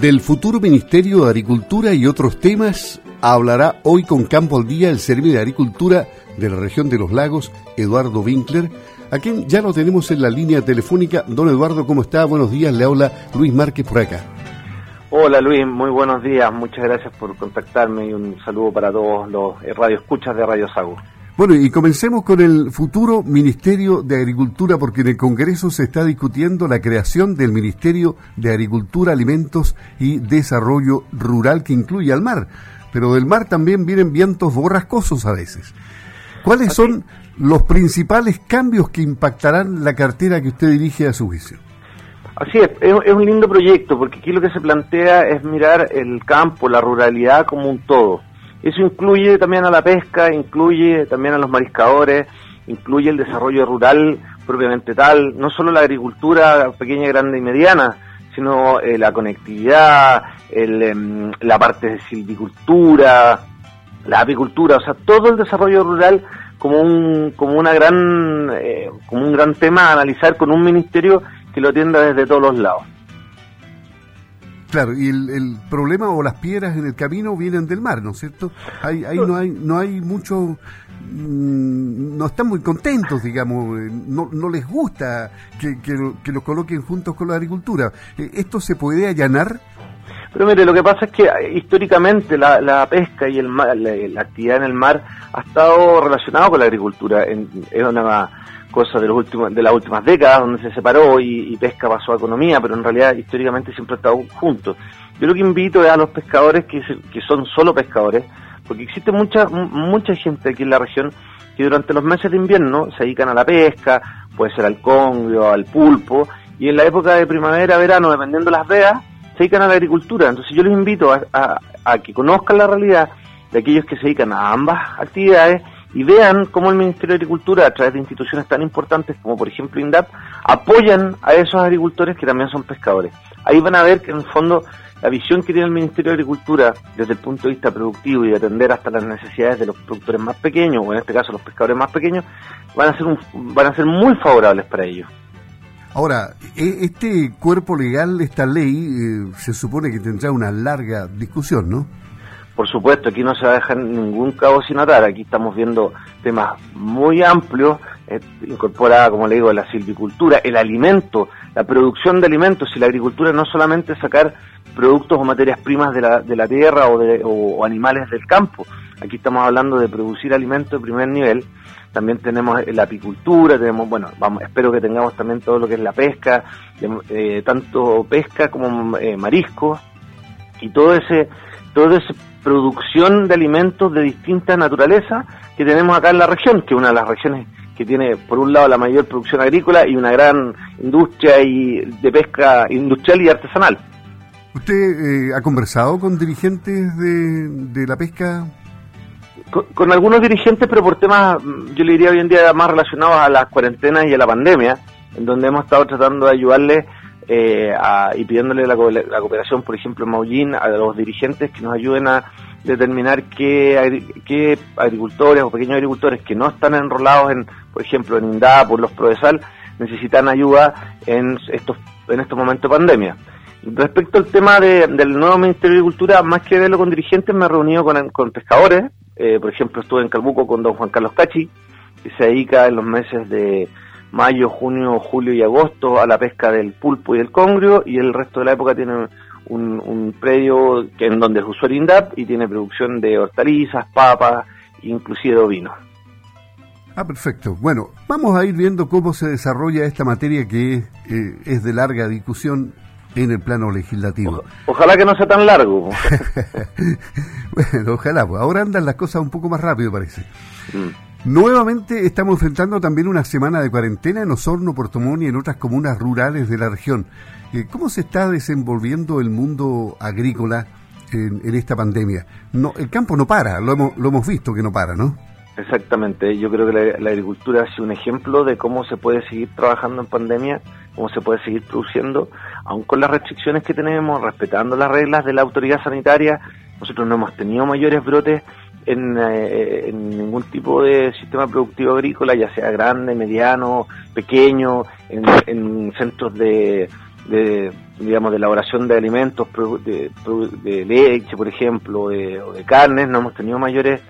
Del futuro Ministerio de Agricultura y otros temas hablará hoy con Campo al Día el Servicio de Agricultura de la región de los lagos, Eduardo Winkler, a quien ya lo tenemos en la línea telefónica. Don Eduardo, ¿cómo está? Buenos días, le habla Luis Márquez por acá. Hola Luis, muy buenos días, muchas gracias por contactarme y un saludo para todos los radioescuchas de Radio Sago. Bueno, y comencemos con el futuro Ministerio de Agricultura, porque en el Congreso se está discutiendo la creación del Ministerio de Agricultura, Alimentos y Desarrollo Rural, que incluye al mar. Pero del mar también vienen vientos borrascosos a veces. ¿Cuáles son los principales cambios que impactarán la cartera que usted dirige a su juicio? Así es, es, un lindo proyecto, porque aquí lo que se plantea es mirar el campo, la ruralidad como un todo eso incluye también a la pesca, incluye también a los mariscadores, incluye el desarrollo rural propiamente tal, no solo la agricultura pequeña, grande y mediana, sino eh, la conectividad, em, la parte de silvicultura, la apicultura, o sea, todo el desarrollo rural como un como una gran eh, como un gran tema a analizar con un ministerio que lo atienda desde todos los lados. Claro, y el, problema o las piedras en el camino vienen del mar, ¿no es cierto? Ahí, ahí no hay no hay mucho, mm, no están muy contentos, digamos, eh, no, no les gusta que, que, los coloquen juntos con la agricultura. Eh, ¿Esto se puede allanar? Pero mire, lo que pasa es que eh, históricamente la, la pesca y el mar, la, actividad en el mar ha estado relacionado con la agricultura. En, es una cosa de los últimos de las últimas décadas donde se separó y, pesca pasó a economía pero en realidad históricamente siempre ha estado juntos yo lo que invito es a los pescadores que, que son solo pescadores porque existe mucha mucha gente aquí en la región que durante los meses de invierno se dedican a la pesca puede ser al congrio al pulpo y en la época de primavera verano dependiendo las veas se dedican a la agricultura. Entonces yo les invito a, a que conozcan la realidad de aquellos que se dedican a ambas actividades y vean cómo el Ministerio de Agricultura, a través de instituciones tan importantes como por ejemplo INDAP, apoyan a esos agricultores que también son pescadores. Ahí van a ver que en el fondo la visión que tiene el Ministerio de Agricultura desde el punto de vista productivo y de atender hasta las necesidades de los productores más pequeños, o en este caso los pescadores más pequeños, van a ser, van a ser muy favorables para ellos. Ahora, e, este cuerpo legal, esta ley, eh, se supone que tendrá una larga discusión, ¿no? Por supuesto, aquí no se va a dejar ningún cabo sin atar, aquí estamos viendo temas muy amplios, eh, incorpora, como le digo, la silvicultura, el alimento, la producción de alimentos, y la agricultura no solamente sacar productos o materias primas de la, de la tierra o, de, o, animales del campo, aquí estamos hablando de producir alimentos de primer nivel, también tenemos la apicultura, tenemos, bueno, vamos, espero que tengamos también todo lo que es la pesca, eh, tanto pesca como eh, mariscos, y todo ese, todo ese producción de alimentos de distinta naturaleza que tenemos acá en la región, que es una de las regiones que tiene por un lado la mayor producción agrícola y una gran industria y de pesca industrial y artesanal. ¿Usted eh, ha conversado con dirigentes de, la pesca? Con, algunos dirigentes, pero por temas, yo le diría hoy en día, más relacionados a las cuarentenas y a la pandemia, en donde hemos estado tratando de ayudarles eh, y pidiéndole la, cooperación, por ejemplo, en Maullín, a los dirigentes que nos ayuden a determinar qué, qué agricultores o pequeños agricultores que no están enrolados en, por ejemplo, en INDAP o los PRODESAL, necesitan ayuda en estos, en estos momentos de pandemia. Respecto al tema del nuevo Ministerio de Agricultura, más que verlo con dirigentes, me he reunido con, con pescadores. Eh, por ejemplo, estuve en Calbuco con don Juan Carlos Cachi, que se dedica en los meses de mayo, junio, julio y agosto a la pesca del pulpo y del congrio y el resto de la época tiene un, predio que en donde es usuario INDAP y tiene producción de hortalizas, papas, inclusive de ovinos. Ah, perfecto. Bueno, vamos a ir viendo cómo se desarrolla esta materia que eh, es de larga discusión en el plano legislativo. ojalá que no sea tan largo. bueno, ojalá. Pues. Ahora andan las cosas un poco más rápido, parece. Mm. Nuevamente estamos enfrentando también una semana de cuarentena en Osorno, Puerto y en otras comunas rurales de la región. Eh, ¿Cómo se está desenvolviendo el mundo agrícola en, esta pandemia? No, el campo no para, lo hemos, lo hemos visto que no para, ¿no? Exactamente, yo creo que la, agricultura ha sido un ejemplo de cómo se puede seguir trabajando en pandemia, cómo se puede seguir produciendo, aun con las restricciones que tenemos, respetando las reglas de la autoridad sanitaria. Nosotros no hemos tenido mayores brotes eh, en, ningún tipo de sistema productivo agrícola, ya sea grande, mediano, pequeño, en, centros de, digamos, de elaboración de alimentos, de, de leche, por ejemplo, o de carnes, no hemos tenido mayores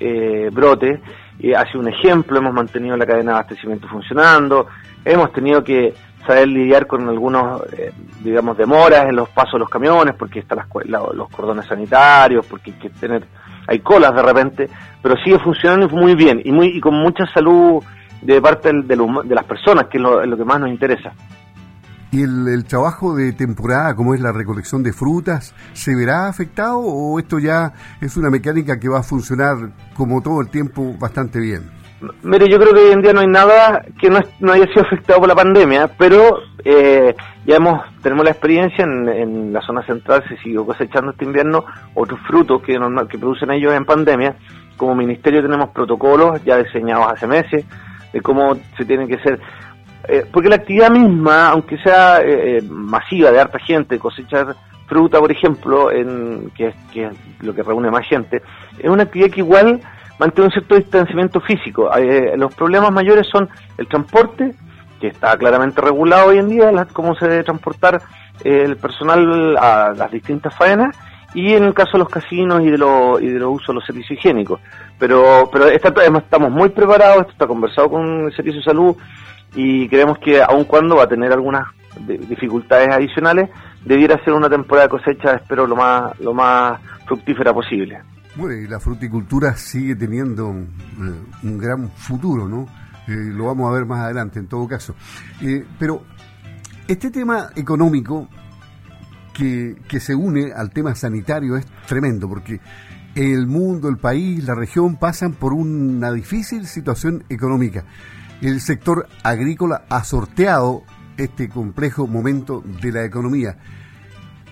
eh, brotes. Y ha sido un ejemplo, hemos mantenido la cadena de abastecimiento funcionando, hemos tenido que saber lidiar con algunos, eh, digamos, demoras en los pasos de los camiones, porque están los cordones sanitarios, porque hay que tener, hay colas de repente, pero sigue funcionando muy bien y, muy, y con mucha salud de parte de, de las personas, que es lo que más nos interesa. ¿Y el, trabajo de temporada, como es la recolección de frutas, se verá afectado o esto ya es una mecánica que va a funcionar como todo el tiempo bastante bien? Mire, yo creo que hoy en día no hay nada que no, no haya sido afectado por la pandemia, pero eh, ya hemos tenemos la experiencia en, la zona central, se siguió cosechando este invierno otros frutos que, que producen ellos en pandemia. Como ministerio tenemos protocolos ya diseñados hace meses de cómo se tienen que ser eh, porque la actividad misma, aunque sea eh, eh, masiva de harta gente, cosechar fruta, por ejemplo, en, que, es, lo que reúne más gente, es una actividad que igual mantiene un cierto distanciamiento físico. los problemas mayores son el transporte, que está claramente regulado hoy en día, cómo se debe transportar el personal a las distintas faenas, y en el caso de los casinos y de los y de los usos de los servicios higiénicos. Pero pero estamos muy preparados, esto está conversado con el Servicio de Salud, y creemos que aun cuando va a tener algunas dificultades adicionales, debiera ser una temporada de cosecha, espero, lo más, lo más fructífera posible. Bueno, y la fruticultura sigue teniendo un, eh, gran futuro, ¿no? Eh, lo vamos a ver más adelante, en todo caso. Eh, pero este tema económico que, que se une al tema sanitario es tremendo, porque el mundo, el país, la región pasan por una difícil situación económica el sector agrícola ha sorteado este complejo momento de la economía.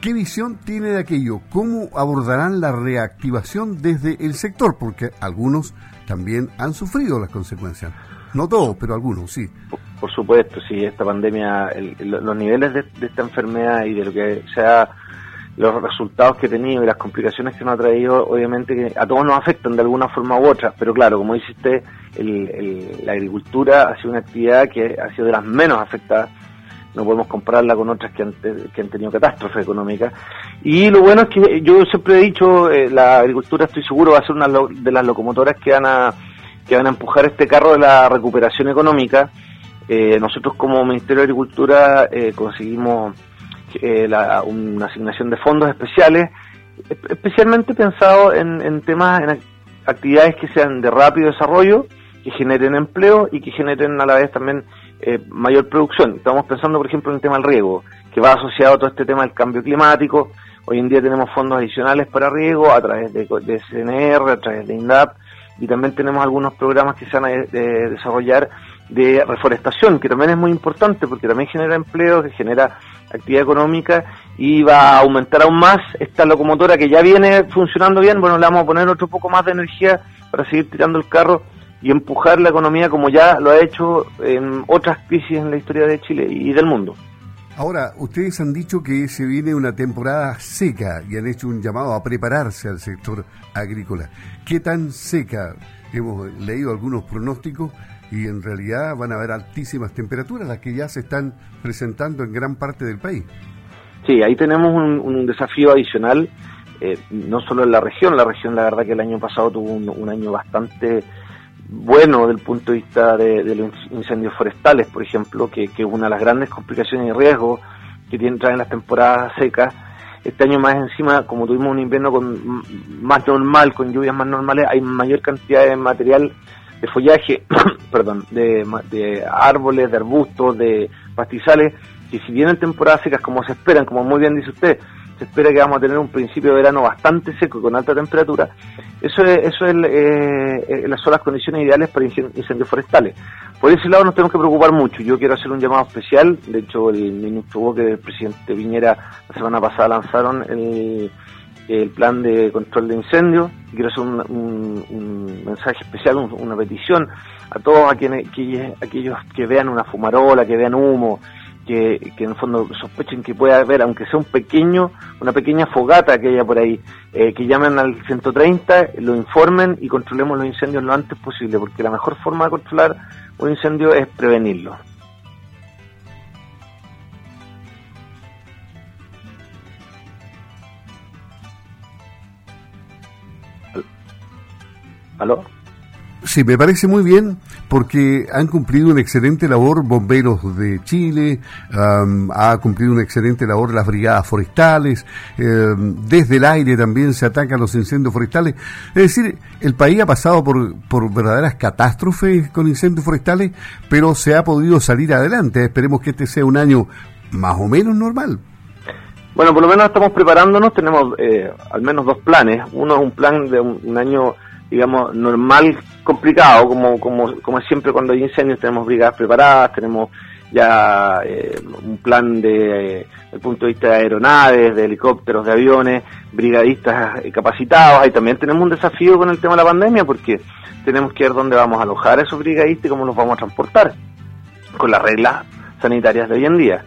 ¿Qué visión tiene de aquello? ¿Cómo abordarán la reactivación desde el sector? Porque algunos también han sufrido las consecuencias. No todos, pero algunos, sí. Por, supuesto, sí, esta pandemia, los niveles de, esta enfermedad y de lo que sea los resultados que ha tenido y las complicaciones que nos ha traído, obviamente que a todos nos afectan de alguna forma u otra, pero claro, como dice usted, la agricultura ha sido una actividad que ha sido de las menos afectadas, no podemos compararla con otras que han, que han tenido catástrofes económicas. Y lo bueno es que yo siempre he dicho, eh, la agricultura estoy seguro va a ser una de las locomotoras que van a, que van a empujar este carro de la recuperación económica. Eh, nosotros como Ministerio de Agricultura eh, conseguimos eh, una asignación de fondos especiales, especialmente pensado en, temas, en actividades que sean de rápido desarrollo, que generen empleo y que generen a la vez también mayor producción. Estamos pensando, por ejemplo, en el tema del riego, que va asociado a todo este tema del cambio climático. Hoy en día tenemos fondos adicionales para riego a través de, de CNR, a través de INDAP, y también tenemos algunos programas que se van a desarrollar de reforestación, que también es muy importante porque también genera empleo, que genera actividad económica y va a aumentar aún más esta locomotora que ya viene funcionando bien, bueno, le vamos a poner otro poco más de energía para seguir tirando el carro y empujar la economía como ya lo ha hecho en otras crisis en la historia de Chile y del mundo. Ahora, ustedes han dicho que se viene una temporada seca y han hecho un llamado a prepararse al sector agrícola. ¿Qué tan seca? Hemos leído algunos pronósticos y en realidad van a haber altísimas temperaturas, las que ya se están presentando en gran parte del país. Sí, ahí tenemos un, desafío adicional, eh, no solo en la región, la región la verdad que el año pasado tuvo un, año bastante bueno desde el punto de vista de, los incendios forestales, por ejemplo, que, es una de las grandes complicaciones y riesgos que tienen traen las temporadas secas. Este año más encima, como tuvimos un invierno con más normal, con lluvias más normales, hay mayor cantidad de material de follaje, perdón, de, de, árboles, de arbustos, de pastizales, que si vienen temporadas secas como se esperan, como muy bien dice usted, se espera que vamos a tener un principio de verano bastante seco y con alta temperatura, eso es, eso es, eh, eh son las condiciones ideales para incendios forestales. Por ese lado nos tenemos que preocupar mucho. Yo quiero hacer un llamado especial, de hecho el ministro Boque, el presidente Viñera, la semana pasada lanzaron el el plan de control de incendios. Quiero hacer un, mensaje especial, una petición a todos a quienes, aquellos que vean una fumarola, que vean humo, que, en el fondo sospechen que puede haber, aunque sea un pequeño, una pequeña fogata que haya por ahí, eh, que llamen al 130, lo informen y controlemos los incendios lo antes posible, porque la mejor forma de controlar un incendio es prevenirlo. ¿Aló? Sí, me parece muy bien porque han cumplido una excelente labor bomberos de Chile, ha cumplido una excelente labor las brigadas forestales, desde el aire también se atacan los incendios forestales. Es decir, el país ha pasado por, por verdaderas catástrofes con incendios forestales, pero se ha podido salir adelante. Esperemos que este sea un año más o menos normal. Bueno, por lo menos estamos preparándonos, tenemos eh, al menos dos planes. Uno es un plan de un, año, digamos, normal, complicado, como, como, como siempre cuando hay incendios tenemos brigadas preparadas, tenemos ya eh, un plan de, eh, el punto de vista de aeronaves, de helicópteros, de aviones, brigadistas capacitados. Ahí también tenemos un desafío con el tema de la pandemia porque tenemos que ver dónde vamos a alojar a esos brigadistas y cómo los vamos a transportar, con las reglas sanitarias de hoy en día.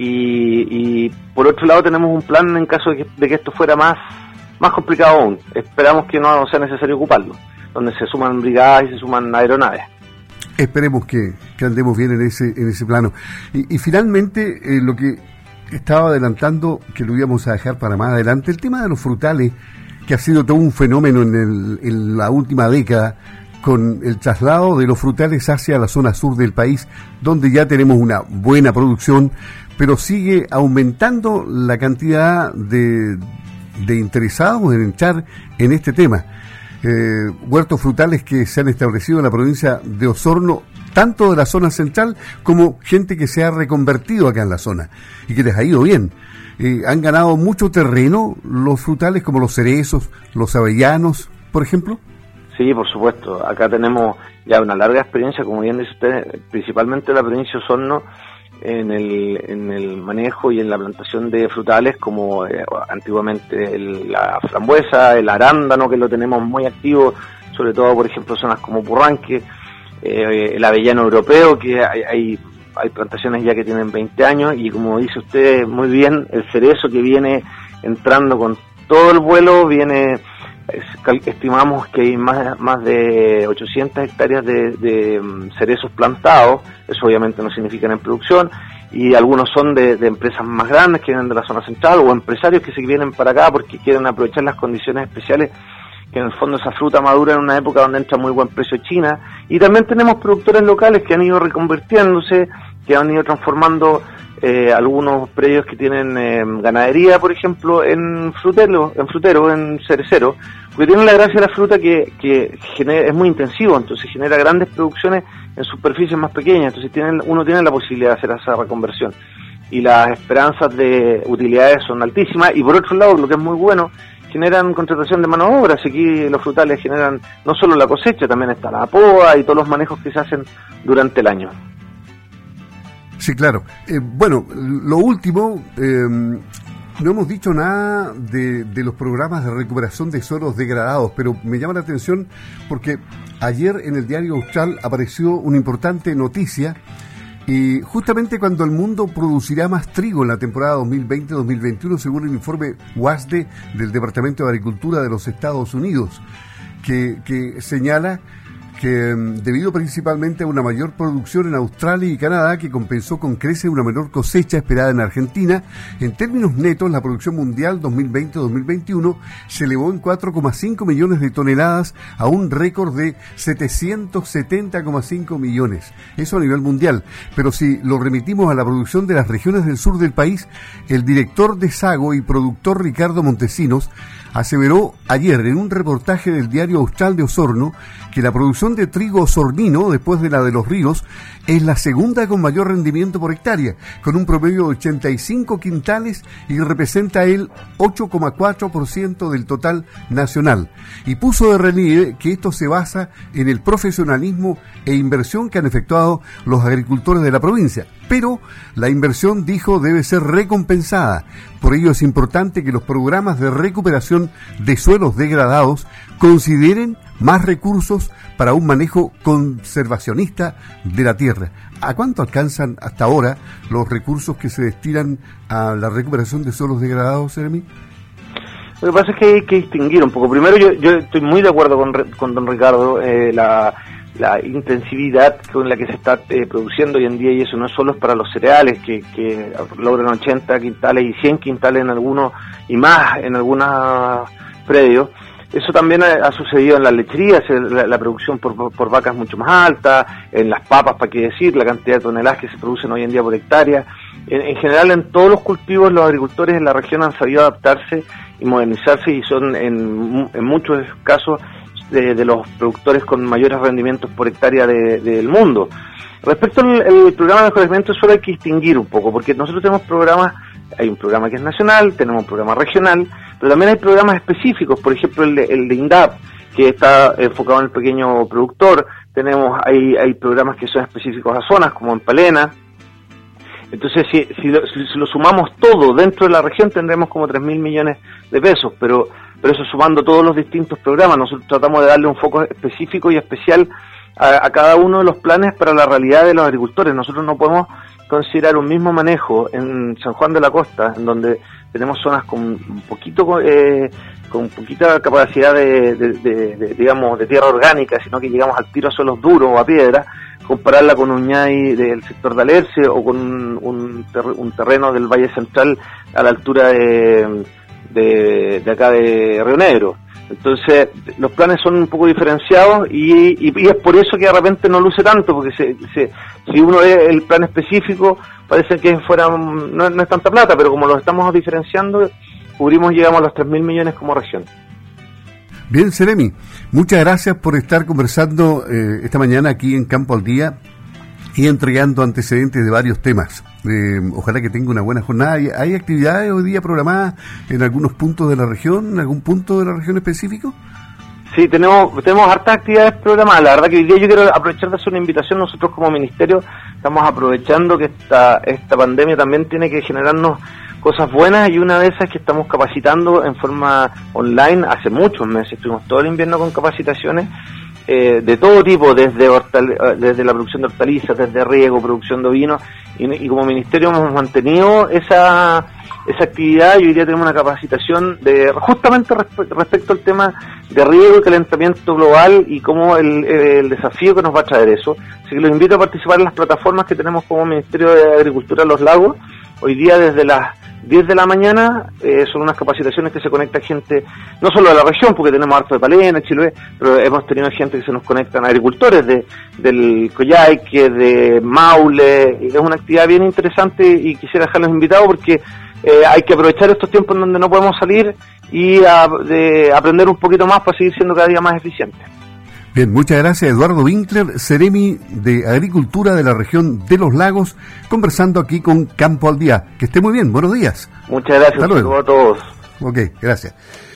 Y, por otro lado tenemos un plan en caso de que, esto fuera más, más complicado aún. Esperamos que no sea necesario ocuparlo, donde se suman brigadas y se suman aeronaves. Esperemos que, andemos bien en ese, en ese plano. Y, finalmente, eh, lo que estaba adelantando, que lo íbamos a dejar para más adelante, el tema de los frutales, que ha sido todo un fenómeno en, el, en la última década, con el traslado de los frutales hacia la zona sur del país, donde ya tenemos una buena producción, pero sigue aumentando la cantidad de, de interesados en entrar en este tema. Eh, huertos frutales que se han establecido en la provincia de Osorno, tanto de la zona central como gente que se ha reconvertido acá en la zona y que les ha ido bien. Eh, han ganado mucho terreno los frutales como los cerezos, los avellanos, por ejemplo. Sí, por supuesto. Acá tenemos ya una larga experiencia, como bien dice usted, principalmente en la provincia de Osorno, en el, en el manejo y en la plantación de frutales como eh, antiguamente la frambuesa, el arándano que lo tenemos muy activo, sobre todo por ejemplo zonas como Purranque, eh, el avellano europeo que hay, hay, hay plantaciones ya que tienen 20 años y como dice usted muy bien, el cerezo que viene entrando con todo el vuelo viene estimamos que hay más, más de 800 hectáreas de, mm, cerezos plantados, eso obviamente no significa en producción, y algunos son de, empresas más grandes que vienen de la zona central o empresarios que se vienen para acá porque quieren aprovechar las condiciones especiales que en el fondo esa fruta madura en una época donde entra muy buen precio China, y también tenemos productores locales que han ido reconvirtiéndose, que han ido transformando eh, algunos predios que tienen eh, ganadería, por ejemplo, en frutero, en frutero, en cerecero, porque tienen la gracia de la fruta que, que es muy intensivo, entonces genera grandes producciones en superficies más pequeñas, entonces tienen, uno tiene la posibilidad de hacer esa reconversión y las esperanzas de utilidades son altísimas y por otro lado lo que es muy bueno generan contratación de mano de obra, así aquí los frutales generan no solo la cosecha, también está la poda y todos los manejos que se hacen durante el año. Sí, claro. Eh, bueno, lo último, em, no hemos dicho nada de, los programas de recuperación de suelos degradados, pero me llama la atención porque ayer en el diario Austral apareció una importante noticia y justamente cuando el mundo producirá más trigo en la temporada 2020-2021, según el informe WASDE del Departamento de Agricultura de los Estados Unidos, que, que señala que mm, debido principalmente a una mayor producción en Australia y Canadá que compensó con crece una menor cosecha esperada en Argentina, en términos netos la producción mundial 2020-2021 se elevó en 4,5 millones de toneladas a un récord de 770,5 millones. Eso a nivel mundial. Pero si lo remitimos a la producción de las regiones del sur del país, el director de Sago y productor Ricardo Montesinos aseveró ayer en un reportaje del diario Austral de Osorno que la producción de trigo osornino, después de la de los ríos, es la segunda con mayor rendimiento por hectárea, con un promedio de 85 quintales y representa el 8,4% del total nacional. Y puso de relieve que esto se basa en el profesionalismo e inversión que han efectuado los agricultores de la provincia. Pero la inversión, dijo, debe ser recompensada. Por ello es importante que los programas de recuperación de suelos degradados consideren más recursos para un manejo conservacionista de la tierra. ¿A cuánto alcanzan hasta ahora los recursos que se destinan a la recuperación de suelos degradados, Jeremy? Lo que pasa es que hay que distinguir un poco. Primero, yo, estoy muy de acuerdo con, con don Ricardo, eh, la, la intensividad con la que se está eh, produciendo hoy en día, y eso no es solo para los cereales, que, que logran 80 quintales y 100 quintales en algunos, y más en algunos predios, eso también ha, sucedido en las lecherías, la, producción por, vacas mucho más alta, en las papas, para qué decir, la cantidad de toneladas que se producen hoy en día por hectárea. En, general, en todos los cultivos, los agricultores en la región han sabido adaptarse y modernizarse y son en, muchos casos de, los productores con mayores rendimientos por hectárea del mundo. Respecto al programa de mejoramiento, solo hay que distinguir un poco, porque nosotros tenemos programas, hay un programa que es nacional, tenemos un programa regional, pero también hay programas específicos, por ejemplo el de, el de INDAP, que está enfocado en el pequeño productor, tenemos hay, hay programas que son específicos a zonas, como en Palena, entonces, si, si, lo, si, lo, sumamos todo dentro de la región, tendremos como 3.000 mil millones de pesos, pero, pero eso sumando todos los distintos programas. Nosotros tratamos de darle un foco específico y especial a, cada uno de los planes para la realidad de los agricultores. Nosotros no podemos considerar un mismo manejo en San Juan de la Costa, en donde tenemos zonas con un poquito eh, con poquita capacidad de, digamos de tierra orgánica, sino que llegamos al tiro a suelos duros o a piedra, compararla con un ñay del sector de Alerce o con un, un, terreno del Valle Central a la altura de, de, acá de Río Negro. Entonces, los planes son un poco diferenciados y, es por eso que de repente no luce tanto, porque se, si uno ve el plan específico, parece que fuera no, es tanta plata, pero como lo estamos diferenciando, cubrimos, llegamos a los 3.000 millones como región. Bien, Seremi, muchas gracias por estar conversando eh, esta mañana aquí en Campo al Día y entregando antecedentes de varios temas. Eh, ojalá que tenga una buena jornada. ¿Hay, actividades hoy día programadas en algunos puntos de la región, en algún punto de la región específico? Sí, tenemos, tenemos hartas actividades programadas. La verdad que hoy día yo quiero aprovechar de hacer una invitación. Nosotros como ministerio estamos aprovechando que esta, esta pandemia también tiene que generarnos cosas buenas y una de esas es que estamos capacitando en forma online hace muchos meses. Estuvimos todo el invierno con capacitaciones eh, de todo tipo, desde, eh, desde la producción de hortalizas, desde riego, producción de vino, y, como ministerio hemos mantenido esa, esa actividad y hoy día tenemos una capacitación de justamente respecto al tema de riego y calentamiento global y cómo el, el, desafío que nos va a traer eso. Así que los invito a participar en las plataformas que tenemos como Ministerio de Agricultura Los Lagos, hoy día desde las 10 de la mañana eh, son unas capacitaciones que se conecta gente, no solo de la región, porque tenemos harto de Palena, Chiloé, pero hemos tenido gente que se nos conectan agricultores de, del Coyhaique, de Maule, es una actividad bien interesante y quisiera dejarlos invitados porque eh, hay que aprovechar estos tiempos en donde no podemos salir y de aprender un poquito más para seguir siendo cada día más eficientes. Bien, muchas gracias Eduardo Winkler, Ceremi de Agricultura de la región de los lagos, conversando aquí con Campo al Día. Que esté muy bien, buenos días. Muchas gracias, Hasta luego. a todos. Ok, gracias.